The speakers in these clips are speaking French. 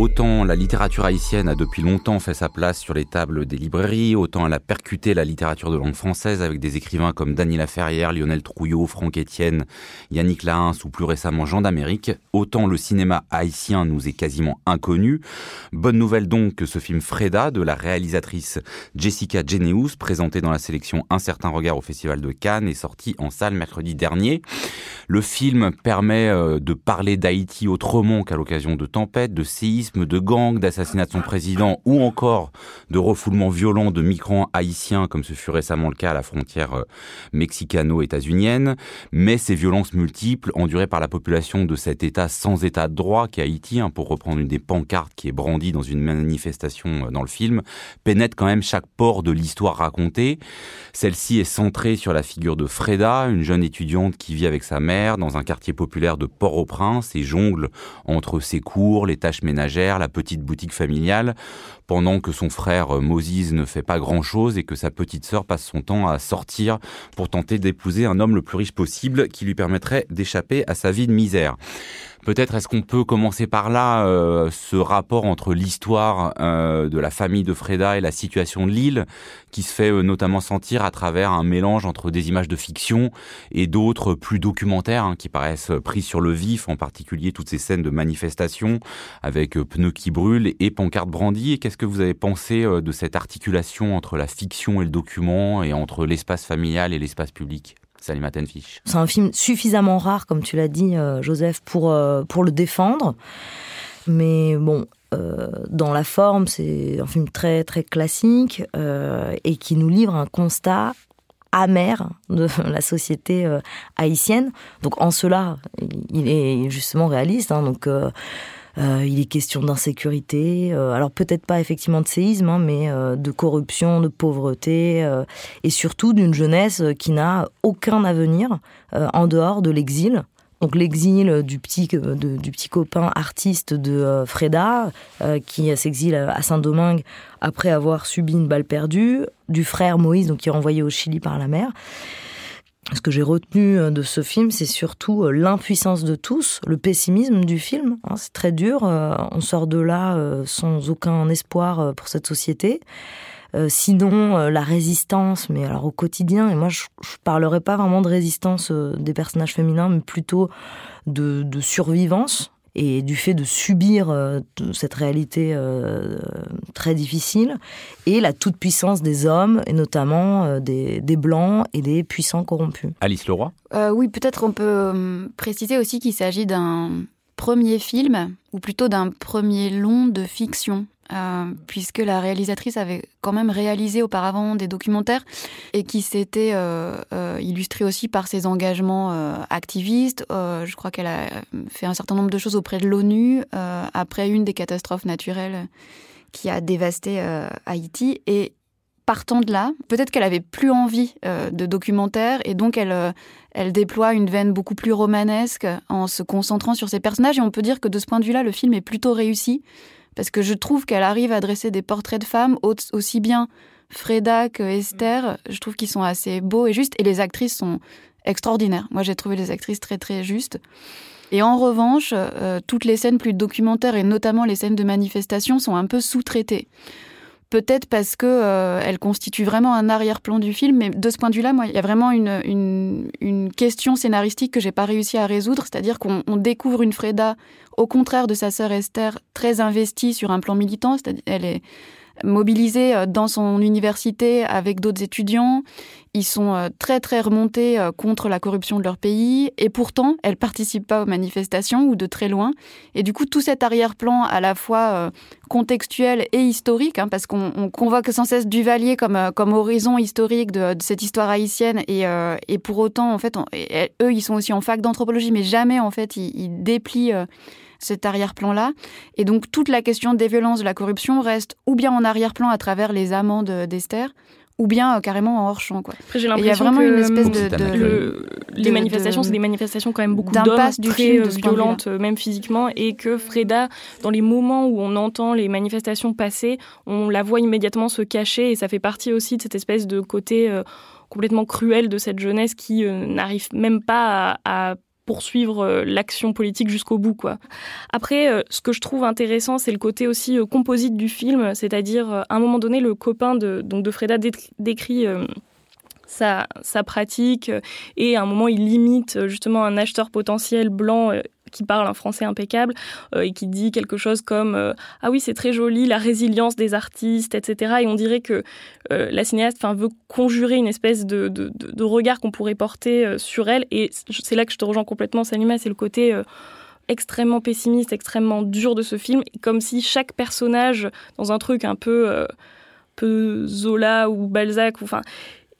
Autant la littérature haïtienne a depuis longtemps fait sa place sur les tables des librairies, autant elle a percuté la littérature de langue française avec des écrivains comme Daniela Ferrière, Lionel Trouillot, Franck Etienne, Yannick Lahens ou plus récemment Jean d'Amérique, autant le cinéma haïtien nous est quasiment inconnu. Bonne nouvelle donc que ce film Freda de la réalisatrice Jessica Geneus, présenté dans la sélection Un certain regard au Festival de Cannes, est sorti en salle mercredi dernier. Le film permet euh, de parler d'Haïti autrement qu'à l'occasion de tempêtes, de séismes, de gangs, d'assassinat de son président ou encore de refoulement violent de migrants haïtiens comme ce fut récemment le cas à la frontière euh, mexicano-états-unienne, mais ces violences multiples endurées par la population de cet État sans État de droit qu'est Haïti, hein, pour reprendre une des pancartes qui est brandie dans une manifestation euh, dans le film, pénètrent quand même chaque port de l'histoire racontée. Celle-ci est centrée sur la figure de Freda, une jeune étudiante qui vit avec sa mère dans un quartier populaire de Port-au-Prince et jongle entre ses cours, les tâches ménagères la petite boutique familiale, pendant que son frère euh, Moses ne fait pas grand-chose et que sa petite sœur passe son temps à sortir pour tenter d'épouser un homme le plus riche possible qui lui permettrait d'échapper à sa vie de misère. Peut-être est-ce qu'on peut commencer par là euh, ce rapport entre l'histoire euh, de la famille de Freda et la situation de l'île, qui se fait euh, notamment sentir à travers un mélange entre des images de fiction et d'autres plus documentaires hein, qui paraissent pris sur le vif, en particulier toutes ces scènes de manifestation avec pneus qui brûlent et pancartes brandies. Qu'est-ce que vous avez pensé de cette articulation entre la fiction et le document et entre l'espace familial et l'espace public? Salima Tenfish. C'est un film suffisamment rare, comme tu l'as dit, euh, Joseph, pour, euh, pour le défendre. Mais bon, euh, dans la forme, c'est un film très, très classique et qui nous livre un constat amer de la société haïtienne. Donc en cela, il est justement réaliste. Hein, donc euh, il est question d'insécurité, euh, alors peut-être pas effectivement de séisme, hein, mais euh, de corruption, de pauvreté, et surtout d'une jeunesse qui n'a aucun avenir en dehors de l'exil. Donc l'exil du petit, du petit copain artiste de Freda, qui s'exile à Saint-Domingue après avoir subi une balle perdue, du frère Moïse, donc qui est renvoyé au Chili par la mer. Ce que j'ai retenu euh, de ce film, c'est surtout euh, l'impuissance de tous, le pessimisme du film. Hein, c'est très dur. Euh, on sort de là sans aucun espoir pour cette société. sinon, la résistance, mais alors au quotidien. Et moi, je, je parlerai pas vraiment de résistance des personnages féminins, mais plutôt de, de survivance et du fait de subir euh, cette réalité euh, très difficile et la toute-puissance des hommes, et notamment euh, des, des, blancs et des puissants corrompus. Alice Leroy Oui, peut-être on peut préciser aussi qu'il s'agit d'un premier film, ou plutôt d'un premier long de fiction. Euh, puisque la réalisatrice avait quand même réalisé auparavant des documentaires et qui s'était euh, euh, illustrée aussi par ses engagements activistes. je crois qu'elle a fait un certain nombre de choses auprès de l'ONU après une des catastrophes naturelles qui a dévasté Haïti. Et partant de là, peut-être qu'elle avait plus envie de documentaires et donc elle, elle déploie une veine beaucoup plus romanesque en se concentrant sur ses personnages. Et on peut dire que de ce point de vue-là, le film est plutôt réussi parce que je trouve qu'elle arrive à dresser des portraits de femmes aussi bien Freda que Esther. Je trouve qu'ils sont assez beaux et justes, et les actrices sont extraordinaires. Moi, j'ai trouvé les actrices très très justes. Et en revanche, euh, toutes les scènes plus documentaires et notamment les scènes de manifestation sont un peu sous-traitées. Peut-être parce que euh, elle constitue vraiment un arrière-plan du film, mais de ce point de vue-là, moi, il y a vraiment une, question scénaristique que j'ai pas réussi à résoudre, c'est-à-dire qu'on découvre une Freda, au contraire de sa sœur Esther, très investie sur un plan militant, c'est-à-dire elle est mobilisée euh, dans son université avec d'autres étudiants. Ils sont euh, très très remontés euh, contre la corruption de leur pays et pourtant elle participe pas aux manifestations ou de très loin. Et du coup tout cet arrière-plan à la fois contextuel et historique, hein, parce qu'on convoque sans cesse Duvalier comme comme horizon historique de, cette histoire haïtienne et, pour autant en fait eux ils sont aussi en fac d'anthropologie mais jamais en fait ils déplient cet arrière-plan-là. Et donc toute la question des violences, de la corruption reste ou bien en arrière-plan à travers les amendes d'Esther, ou bien euh, carrément en hors champ. Quoi. Après, j'ai l'impression que une espèce de, les manifestations, c'est des manifestations quand même beaucoup d'hommes très euh, violentes, euh, même physiquement, et que Freda, dans les moments où on entend les manifestations passer, on la voit immédiatement se cacher, et ça fait partie aussi de cette espèce de côté complètement cruel de cette jeunesse qui n'arrive même pas à poursuivre l'action politique jusqu'au bout. Quoi. Après, ce que je trouve intéressant, c'est le côté aussi composite du film, c'est-à-dire à un moment donné, le copain de, donc de Freda décrit sa, sa, pratique et à un moment il limite justement un acheteur potentiel blanc qui parle un français impeccable euh, et qui dit quelque chose comme euh, ah oui c'est très joli la résilience des artistes etc et on dirait que euh, la cinéaste veut conjurer une espèce de, de, regard qu'on pourrait porter sur elle. Et c'est là que je te rejoins complètement Salima c'est le côté extrêmement pessimiste extrêmement dur de ce film comme si chaque personnage dans un truc un peu peu Zola ou Balzac ou enfin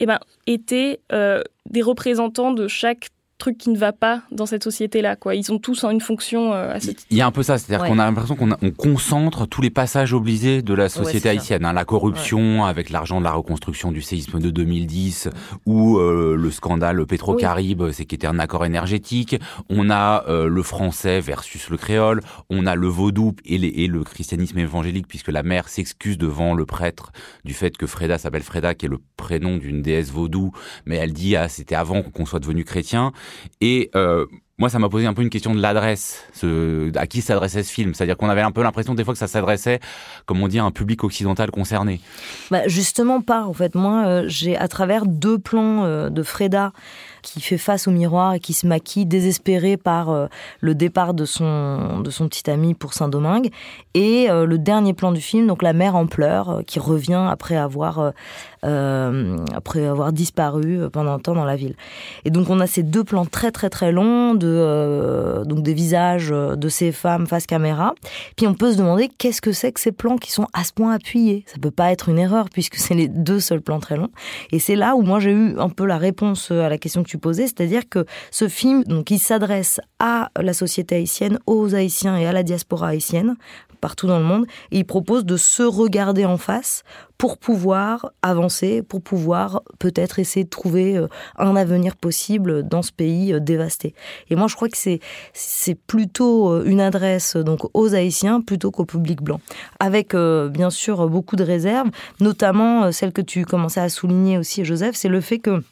eh ben était des représentants de chaque truc qui ne va pas dans cette société-là. Quoi. Ils ont tous une fonction euh, assez... Il y a un peu ça, c'est-à-dire qu'on a l'impression qu'on on concentre tous les passages obligés de la société haïtienne. Hein. la corruption avec l'argent de la reconstruction du séisme de 2010 ou euh, le scandale Pétro-Caribe, c'est qui était un accord énergétique. On a euh, le français versus le créole. On a le vaudou et, et, le christianisme évangélique puisque la mère s'excuse devant le prêtre du fait que Freda s'appelle Freda, qui est le prénom d'une déesse vaudou, mais elle dit ah c'était avant qu'on soit devenu chrétien. Et euh, moi, ça m'a posé un peu une question de l'adresse, à qui s'adressait ce film. C'est-à-dire qu'on avait un peu l'impression des fois que ça s'adressait, comme on dit, à un public occidental concerné. Bah justement pas, en fait. Moi, euh, j'ai à travers deux plans euh, de Freda qui fait face au miroir et qui se maquille désespéré par le départ de son, de son petit ami pour Saint-Domingue. Et le dernier plan du film, donc la mère en pleurs, qui revient après avoir, après avoir disparu pendant un temps dans la ville. Et donc on a ces deux plans très très très longs de donc des visages de ces femmes face caméra. Puis on peut se demander qu'est-ce que c'est que ces plans qui sont à ce point appuyés. Ça peut pas être une erreur puisque c'est les deux seuls plans très longs. Et c'est là où moi j'ai eu un peu la réponse à la question que tu posais, c'est-à-dire que ce film, donc, il s'adresse à la société haïtienne, aux Haïtiens et à la diaspora haïtienne partout dans le monde, et il propose de se regarder en face pour pouvoir avancer, pour pouvoir peut-être essayer de trouver euh, un avenir possible dans ce pays euh, dévasté. Et moi, je crois que c'est c'est plutôt euh, une adresse donc aux Haïtiens plutôt qu'au public blanc, avec bien sûr beaucoup de réserves, notamment celle que tu commençais à souligner aussi, Joseph, c'est le fait que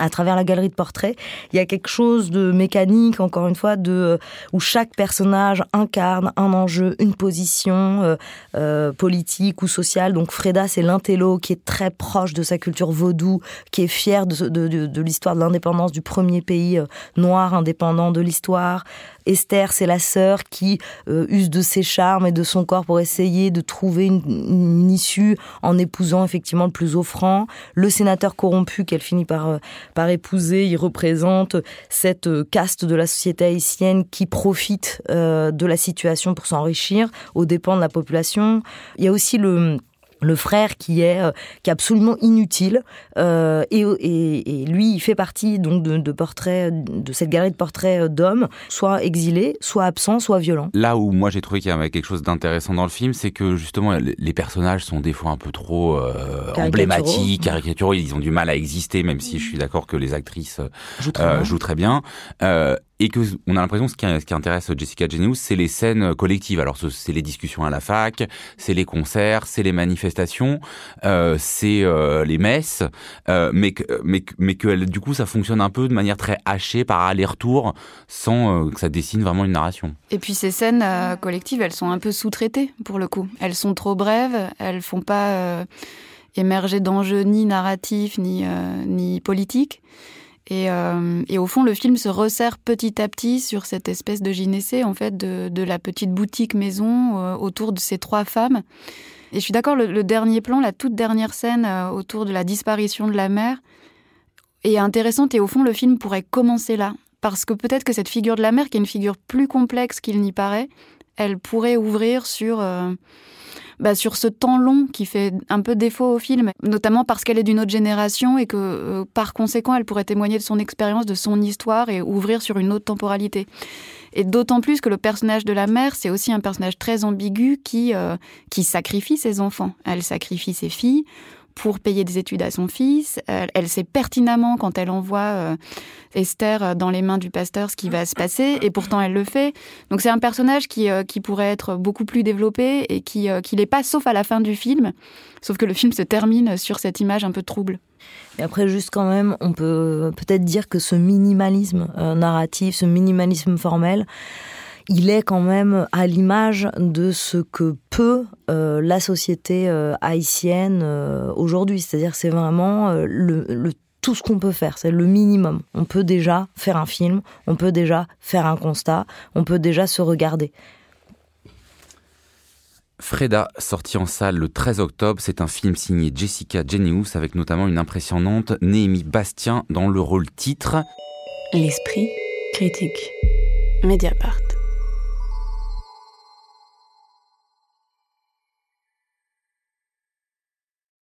à travers la galerie de portraits, il y a quelque chose de mécanique, encore une fois, de euh, où chaque personnage incarne un enjeu, une position euh, euh, politique ou sociale. Donc Freda, c'est l'intello qui est très proche de sa culture vaudou, qui est fier de, de, de, de l'histoire de l'indépendance du premier pays noir indépendant de l'histoire. Esther, c'est la sœur qui euh, use de ses charmes et de son corps pour essayer de trouver une, issue en épousant effectivement le plus offrant. Le sénateur corrompu qu'elle finit par, euh, par épouser, il représente cette euh, caste de la société haïtienne qui profite de la situation pour s'enrichir aux dépens de la population. Il y a aussi le le frère qui est euh, qui est absolument inutile euh, et, et, et, lui il fait partie donc de, de portraits de cette galerie de portraits euh, d'hommes soit exilés soit absents soit violents. Là où moi j'ai trouvé qu'il y avait quelque chose d'intéressant dans le film c'est que justement les personnages sont des fois un peu trop euh, emblématiques caricaturaux. Ils ont du mal à exister même si je suis d'accord que les actrices jouent très jouent très bien et que on a l'impression ce qui, ce qui intéresse Jessica Genius, c'est les scènes collectives. Alors c'est les discussions à la fac, c'est les concerts, c'est les manifestations, euh, c'est euh, les messes, euh, mais que, du coup ça fonctionne un peu de manière très hachée par aller-retour, sans euh, que ça dessine vraiment une narration. Et puis ces scènes euh, collectives, elles sont un peu sous-traitées pour le coup. Elles sont trop brèves, elles font pas euh, émerger d'enjeux ni narratifs ni politiques. Et, euh, et, au fond, le film se resserre petit à petit sur cette espèce de gynécée, en fait, de, de la petite boutique maison euh, autour de ces trois femmes. Et je suis d'accord, le, dernier plan, la toute dernière scène euh, autour de la disparition de la mère est intéressante. Et au fond, le film pourrait commencer là. Parce que peut-être que cette figure de la mère, qui est une figure plus complexe qu'il n'y paraît, elle pourrait ouvrir sur bah, sur ce temps long qui fait un peu défaut au film, notamment parce qu'elle est d'une autre génération et que euh, par conséquent elle pourrait témoigner de son expérience, de son histoire et ouvrir sur une autre temporalité. Et d'autant plus que le personnage de la mère, c'est aussi un personnage très ambigu qui, euh, qui sacrifie ses enfants. Elle sacrifie ses filles pour payer des études à son fils. Elle, sait pertinemment quand elle envoie Esther dans les mains du pasteur ce qui va se passer, et pourtant elle le fait. Donc c'est un personnage qui, qui pourrait être beaucoup plus développé et qui, qui n'est pas, sauf à la fin du film. Sauf que le film se termine sur cette image un peu trouble. Et après, juste quand même, on peut peut-être dire que ce minimalisme euh, narratif, ce minimalisme formel, il est quand même à l'image de ce que peut euh, la société euh, haïtienne aujourd'hui. C'est-à-dire, c'est vraiment le, tout ce qu'on peut faire, c'est le minimum. On peut déjà faire un film, on peut déjà faire un constat, on peut déjà se regarder. Freda, sorti en salle le 13 octobre, c'est un film signé Jessica Genius avec notamment une impressionnante Néhémie Bastien dans le rôle titre. L'esprit critique. Mediapart.